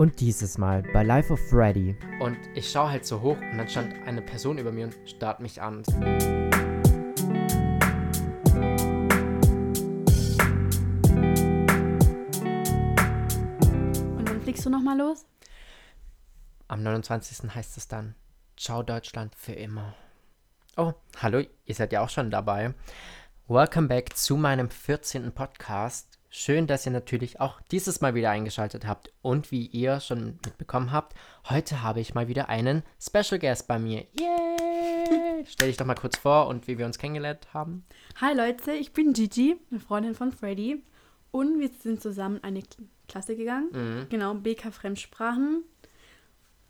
Und dieses Mal bei Life of Freddy. Und ich schaue halt so hoch und dann stand eine Person über mir und starrt mich an. Und dann fliegst du nochmal los? Am 29. heißt es dann, Ciao Deutschland für immer. Oh, hallo, ihr seid ja auch schon dabei. Welcome back zu meinem 14. Podcast. Schön, dass ihr natürlich auch dieses Mal wieder eingeschaltet habt. Und wie ihr schon mitbekommen habt, heute habe ich mal wieder einen Special Guest bei mir. Yay! Stell dich doch mal kurz vor und wie wir uns kennengelernt haben. Hi Leute, ich bin Gigi, eine Freundin von Freddy. Und wir sind zusammen in eine Klasse gegangen. Mhm. Genau, BK Fremdsprachen.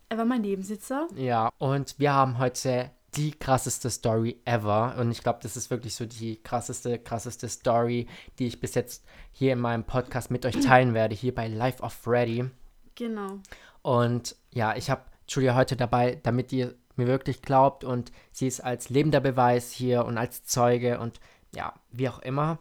Er war mein Nebensitzer. Ja, und wir haben heute die krasseste Story ever. Und ich glaube, das ist wirklich so die krasseste, krasseste Story, die ich bis jetzt hier in meinem Podcast mit euch teilen werde, hier bei Life of Freddy. Genau. Und ja, ich habe Julia heute dabei, damit ihr mir wirklich glaubt und sie ist als lebender Beweis hier und als Zeuge und ja, wie auch immer.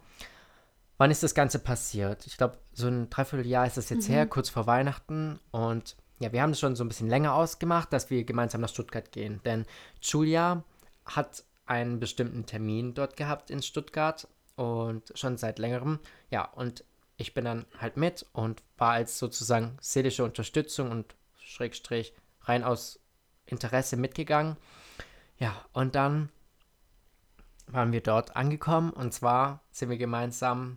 Wann ist das Ganze passiert? Ich glaube, so ein Dreivierteljahr ist das jetzt her, kurz vor Weihnachten. Und ja, wir haben es schon so ein bisschen länger ausgemacht, dass wir gemeinsam nach Stuttgart gehen. Denn Julia hat einen bestimmten Termin dort gehabt in Stuttgart und schon seit längerem. Ja, und ich bin dann halt mit und war als sozusagen seelische Unterstützung und Schrägstrich rein aus Interesse mitgegangen. Ja, und dann waren wir dort angekommen und zwar sind wir gemeinsam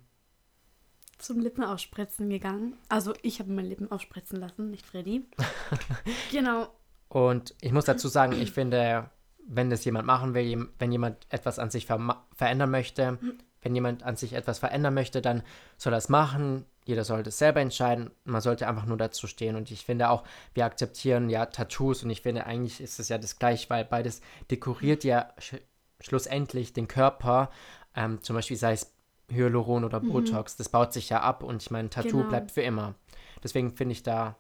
Zum Lippen aufspritzen gegangen. Also ich habe meine Lippen aufspritzen lassen, nicht Freddy. genau. Und ich muss dazu sagen, ich finde, wenn das jemand machen will, wenn jemand etwas an sich verma- verändern möchte, wenn jemand an sich etwas verändern möchte, dann soll er es machen. Jeder sollte es selber entscheiden. Man sollte einfach nur dazu stehen. Und ich finde auch, wir akzeptieren ja Tattoos und ich finde, eigentlich ist es ja das gleiche, weil beides dekoriert ja sch schlussendlich den Körper. Ähm, zum Beispiel sei es Hyaluron oder Botox. Das baut sich ja ab und ich meine, Tattoo Genau. bleibt für immer. Deswegen finde ich da,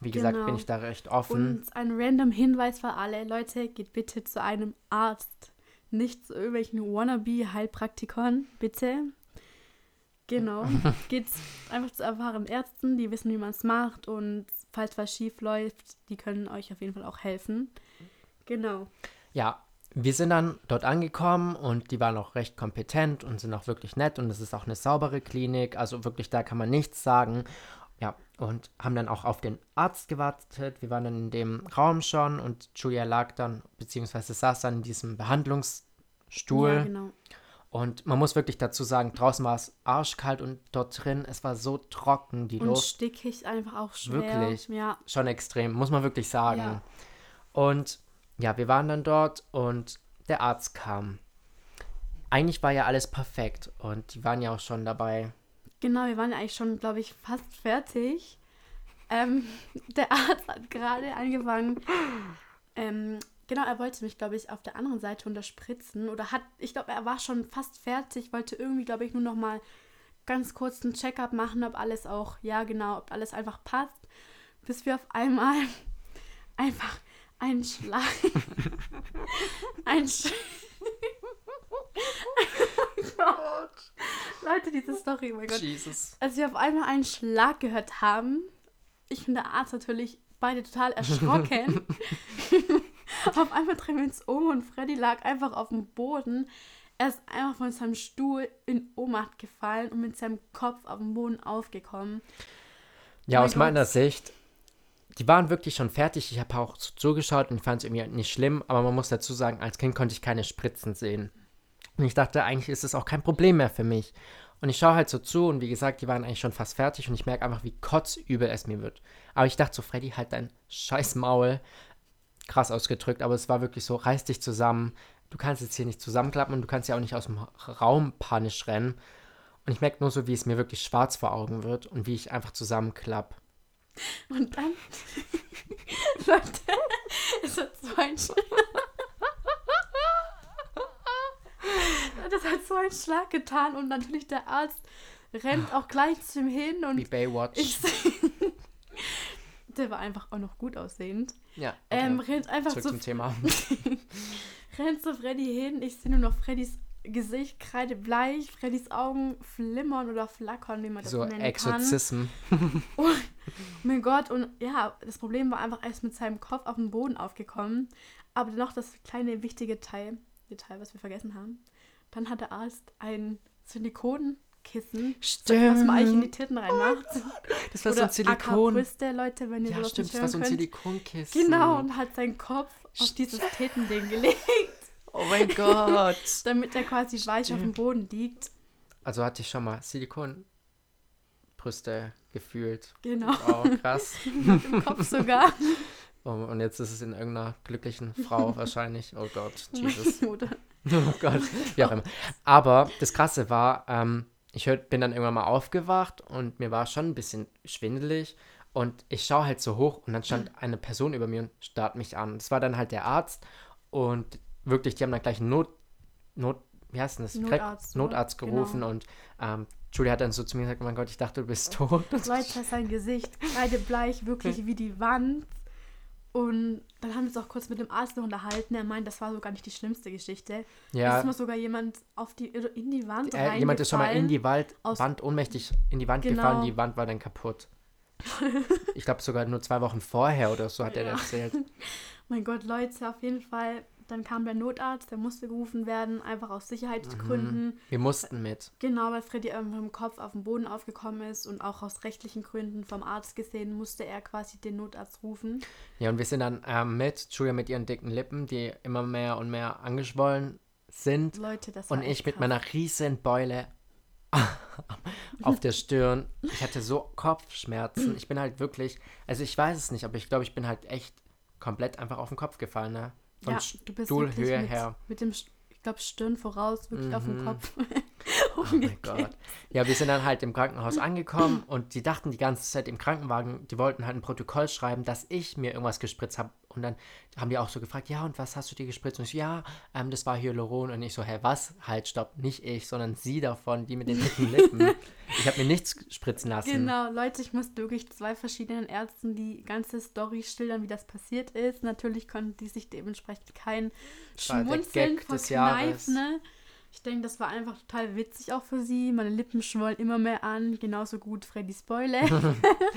wie gesagt, Genau. bin ich da recht offen. Und ein random Hinweis für alle. Leute, geht bitte zu einem Arzt. Nicht zu irgendwelchen Wannabe-Heilpraktikern, bitte. Genau. Geht einfach zu erfahrenen Ärzten, die wissen, wie man es macht. Und falls was schief läuft, die können euch auf jeden Fall auch helfen. Genau. Ja, wir sind dann dort angekommen und die waren auch recht kompetent und sind auch wirklich nett und es ist auch eine saubere Klinik, also wirklich da kann man nichts sagen. Ja, und haben dann auch auf den Arzt gewartet. Wir waren dann in dem Raum schon und Julia lag dann, beziehungsweise saß dann in diesem Behandlungsstuhl. Ja, genau. Und man muss wirklich dazu sagen, draußen war es arschkalt und dort drin, es war so trocken, die Und Luft. stickig einfach auch schwer. Wirklich? Ja. schon extrem, muss man wirklich sagen. Ja. Und ja, wir waren dann dort und der Arzt kam. Eigentlich war ja alles perfekt und die waren ja auch schon dabei. Genau, wir waren ja eigentlich schon, glaube ich, fast fertig. Ähm, der Arzt hat gerade angefangen. Ähm, genau, er wollte mich, glaube ich, auf der anderen Seite unterspritzen. Oder hat, ich glaube, er war schon fast fertig, wollte irgendwie, glaube ich, nur noch mal ganz kurz einen Check-up machen, ob alles auch, ja, genau, ob alles einfach passt. Bis wir auf einmal einfach einen Schlag. ein Sch Leute, diese Story, oh mein Gott. Jesus. Als wir auf einmal einen Schlag gehört haben, ich und der Arzt natürlich beide total erschrocken. auf einmal drehen wir uns um und Freddy lag einfach auf dem Boden. Er ist einfach von seinem Stuhl in Ohnmacht gefallen und mit seinem Kopf auf dem Boden aufgekommen. Ja, mein aus meiner Gott. Sicht, die waren wirklich schon fertig. Ich habe auch zugeschaut und fand es irgendwie nicht schlimm, aber man muss dazu sagen, als Kind konnte ich keine Spritzen sehen. Und ich dachte, eigentlich ist es auch kein Problem mehr für mich. Und ich schaue halt so zu und wie gesagt, die waren eigentlich schon fast fertig und ich merke einfach, wie kotzübel es mir wird. Aber ich dachte so, Freddy, halt dein scheiß Maul. Krass ausgedrückt, aber es war wirklich so, reiß dich zusammen. Du kannst jetzt hier nicht zusammenklappen und du kannst ja auch nicht aus dem Raum panisch rennen. Und ich merke nur so, wie es mir wirklich schwarz vor Augen wird und wie ich einfach zusammenklapp. Und dann, Leute, es hat so ein Schlag. Das hat so einen Schlag getan und natürlich der Arzt rennt auch gleich zu ihm hin und Wie Baywatch. ich der war einfach auch noch gut aussehend. ja, Ähm, okay. rennt einfach Zurück zu zum Thema. rennt zu Freddy hin. Ich sehe nur noch Freddys Gesicht kreidebleich, Freddys Augen flimmern oder flackern, wie man das So nennen Exorzismen. kann. Oh mein Gott, und ja, das Problem war einfach, er ist mit seinem Kopf auf den Boden aufgekommen. Aber noch das kleine wichtige Teil, Detail, was wir vergessen haben. Dann hat der Arzt ein Silikonkissen, Stimmt. was man eigentlich in die Titten reinmacht. Das war so ein Silikon. Brüste, Leute, wenn ihr Ja, stimmt, das war so ein könnt. Silikonkissen. Genau, und hat seinen Kopf auf dieses Titending gelegt, Oh mein Gott. damit er quasi weich auf dem Boden liegt. Also hatte ich schon mal Silikonbrüste gefühlt. Genau, Oh, krass. im Kopf sogar. Oh, und jetzt ist es in irgendeiner glücklichen Frau wahrscheinlich. Oh Gott, Jesus. Oder? Oh Gott, wie auch immer. Aber das Krasse war, ähm, ich hör, bin dann irgendwann mal aufgewacht und mir war schon ein bisschen schwindelig. Und ich schaue halt so hoch und dann stand eine Person über mir und starrt mich an. Das war dann halt der Arzt und wirklich, die haben dann gleich einen Not, Not wie heißt denn das? Notarzt? Notarzt gerufen Genau. und ähm, Julia hat dann so zu mir gesagt, oh mein Gott, ich dachte, du bist tot. Leute, sein Gesicht kreidebleich, wirklich wie die Wand. Und dann haben wir uns auch kurz mit dem Arzt noch unterhalten. Er meint, das war sogar nicht die schlimmste Geschichte. Es Ja, ist mal sogar jemand auf die, in die Wand äh, jemand ist schon mal in die Wald, aus- Wand ohnmächtig in die Wand Genau. gefallen, die Wand war dann kaputt. Ich glaube sogar nur zwei Wochen vorher oder so hat er Ja. erzählt. Mein Gott, Leute, auf jeden Fall. Dann kam der Notarzt, der musste gerufen werden, einfach aus Sicherheitsgründen. Wir mussten mit. Genau, weil Freddy einfach im Kopf auf den Boden aufgekommen ist und auch aus rechtlichen Gründen vom Arzt gesehen, musste er quasi den Notarzt rufen. Ja, und wir sind dann ähm, mit, Julia mit ihren dicken Lippen, die immer mehr und mehr angeschwollen sind. Leute, das war Und ich mit krass. meiner riesen Beule auf der Stirn. Ich hatte so Kopfschmerzen. Ich bin halt wirklich, also ich weiß es nicht, aber ich glaube, ich bin halt echt komplett einfach auf den Kopf gefallen, ne? Von ja, du bist Stuhlhöhe mit, her. mit dem, ich glaube, Stirn voraus, wirklich auf dem Mhm. Kopf. Oh mein Gott. Ja, wir sind dann halt im Krankenhaus angekommen und die dachten die ganze Zeit im Krankenwagen, die wollten halt ein Protokoll schreiben, dass ich mir irgendwas gespritzt habe. Und dann haben die auch so gefragt, ja, und was hast du dir gespritzt? Und ich, ja, ähm, das war Hyaluron. Und ich so, hä, was? Halt, stopp, nicht ich, sondern sie davon, die mit den dicken Lippen. Ich habe mir nichts spritzen lassen. Genau, Leute, ich musste wirklich zwei verschiedenen Ärzten die ganze Story schildern, wie das passiert ist. Natürlich konnten die sich dementsprechend kein Schmunzeln verkneifen. Ne? Ich denke, das war einfach total witzig auch für sie. Meine Lippen schwollen immer mehr an. Genauso gut Freddy Spoiler.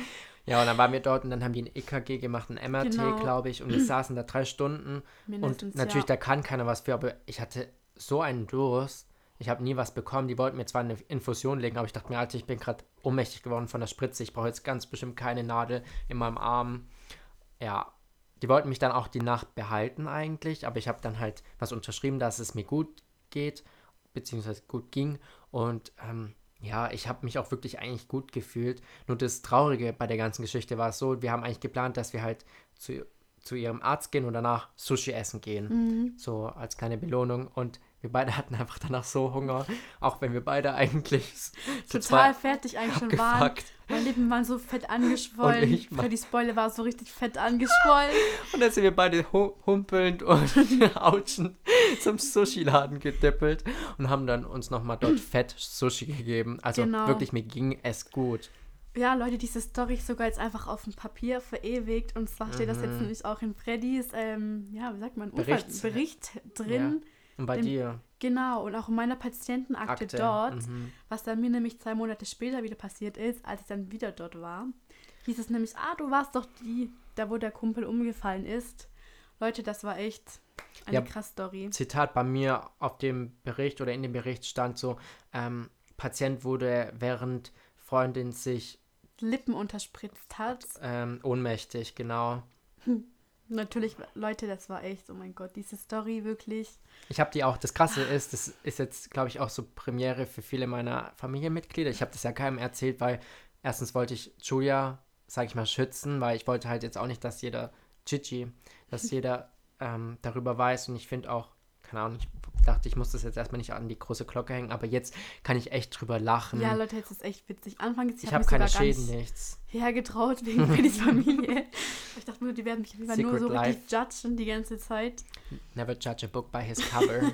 Ja, und dann waren wir dort und dann haben die ein EKG gemacht, ein MRT, Genau. glaube ich. Und wir saßen da drei Stunden. Mindestens, und natürlich, ja. da kann keiner was für, aber ich hatte so einen Durst. Ich habe nie was bekommen. Die wollten mir zwar eine Infusion legen, aber ich dachte mir, Alter, ich bin gerade ohnmächtig geworden von der Spritze. Ich brauche jetzt ganz bestimmt keine Nadel in meinem Arm. Ja, die wollten mich dann auch die Nacht behalten eigentlich, aber ich habe dann halt was unterschrieben, dass es mir gut geht, beziehungsweise gut ging. Und ähm, ja, ich habe mich auch wirklich eigentlich gut gefühlt. Nur das Traurige bei der ganzen Geschichte war es so, wir haben eigentlich geplant, dass wir halt zu, zu ihrem Arzt gehen und danach Sushi essen gehen. Mhm. So als kleine Belohnung. Und wir beide hatten einfach danach so Hunger, auch wenn wir beide eigentlich Total fertig eigentlich schon waren. Meine Lippen waren so fett angeschwollen. Und ich war- Freddy Spoiler war so richtig fett angeschwollen. Und dann sind wir beide hu humpelnd und ouchend zum Sushi-Laden gedippelt und haben dann uns nochmal dort fett Sushi gegeben. Also Genau. wirklich, mir ging es gut. Ja, Leute, diese Story ist sogar jetzt einfach auf dem Papier verewigt und zwar steht das jetzt Mhm. nämlich auch in Freddys, ähm, ja, wie sagt man, Berichts- Unfall- Bericht drin. Und bei Dem- dir? Genau, und auch in meiner Patientenakte Akte. dort, Mhm. was dann mir nämlich zwei Monate später wieder passiert ist, als ich dann wieder dort war, hieß es nämlich, ah, du warst doch die, da wo der Kumpel umgefallen ist. Leute, das war echt eine Ja. krass Story. Zitat bei mir auf dem Bericht oder in dem Bericht stand so, ähm, Patient wurde während Freundin sich Lippen unterspritzt hat. ähm, ohnmächtig, genau. Natürlich, Leute, das war echt, oh mein Gott, diese Story wirklich. Ich habe die auch, das Krasse ist, das ist jetzt, glaube ich, auch so Premiere für viele meiner Familienmitglieder. Ich habe das ja keinem erzählt, weil erstens wollte ich Julia, sage ich mal, schützen, weil ich wollte halt jetzt auch nicht, dass jeder, Chichi, dass jeder ähm, darüber weiß und ich finde auch, keine Ahnung, ich dachte, ich muss das jetzt erstmal nicht an die große Glocke hängen, aber jetzt kann ich echt drüber lachen. Ja, Leute, jetzt ist echt witzig. Anfangs, ich, ich hab habe mich keine Schäden, nicht nichts. hergetraut wegen Freddys Familie. Ich dachte nur, die werden mich lieber nur so Life. richtig judgen die ganze Zeit. Never judge a book by his cover.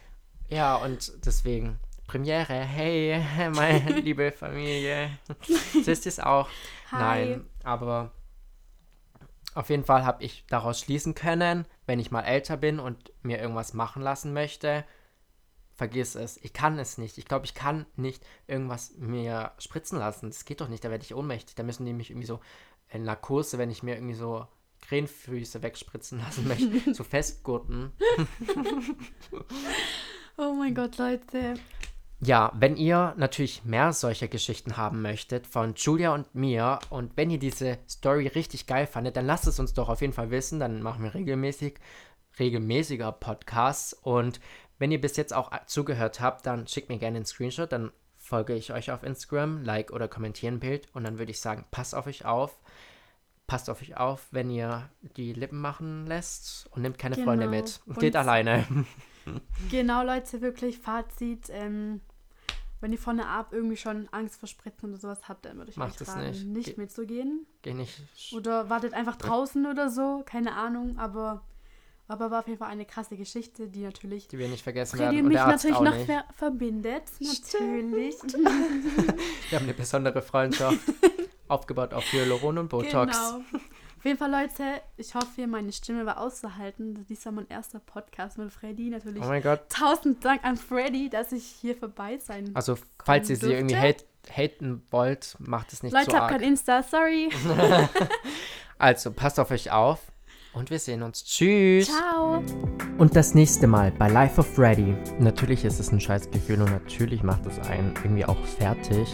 ja, und deswegen, Premiere, hey, meine liebe Familie. Wisst ihr es auch? Hi. Nein, aber auf jeden Fall habe ich daraus schließen können, wenn ich mal älter bin und mir irgendwas machen lassen möchte, vergiss es. Ich kann es nicht. Ich glaube, ich kann nicht irgendwas mir spritzen lassen. Das geht doch nicht. Da werde ich ohnmächtig. Da müssen die mich irgendwie so in Narkose, wenn ich mir irgendwie so Krähenfüße wegspritzen lassen möchte, so festgurten. Oh mein Gott, Leute. Ja, wenn ihr natürlich mehr solcher Geschichten haben möchtet von Julia und mir und wenn ihr diese Story richtig geil fandet, dann lasst es uns doch auf jeden Fall wissen. Dann machen wir regelmäßig, regelmäßiger Podcasts. Und wenn ihr bis jetzt auch zugehört habt, dann schickt mir gerne einen Screenshot. Dann folge ich euch auf Instagram, like oder kommentiere ein Bild. Und dann würde ich sagen, passt auf euch auf. Passt auf euch auf, wenn ihr die Lippen machen lässt und nehmt keine Freunde Genau. mit. Und- Geht alleine. Genau, Leute, wirklich Fazit. Ähm, wenn ihr von der Ab irgendwie schon Angst vor Spritzen oder sowas habt, dann würde ich Macht euch raten, nicht. nicht, Ge- mitzugehen. Geh nicht. Oder wartet einfach draußen oder so, keine Ahnung, aber, aber war auf jeden Fall eine krasse Geschichte, die natürlich Die wir nicht vergessen werden. und Und mich natürlich auch noch ver verbindet. Natürlich. Wir haben eine besondere Freundschaft aufgebaut auf Hyaluron und Botox. Genau. Auf jeden Fall, Leute, ich hoffe, meine Stimme war auszuhalten. Dies war mein erster Podcast mit Freddy. Natürlich Oh mein Gott. tausend Dank an Freddy, dass ich hier vorbei sein Also, falls ihr sie durfte. irgendwie hate, haten wollt, macht es nicht Leute, so hab kein. Insta, sorry. Also, passt auf euch auf und wir sehen uns. Tschüss. Ciao. Und das nächste Mal bei Life of Freddy. Natürlich ist es ein scheiß Gefühl und natürlich macht es einen irgendwie auch fertig.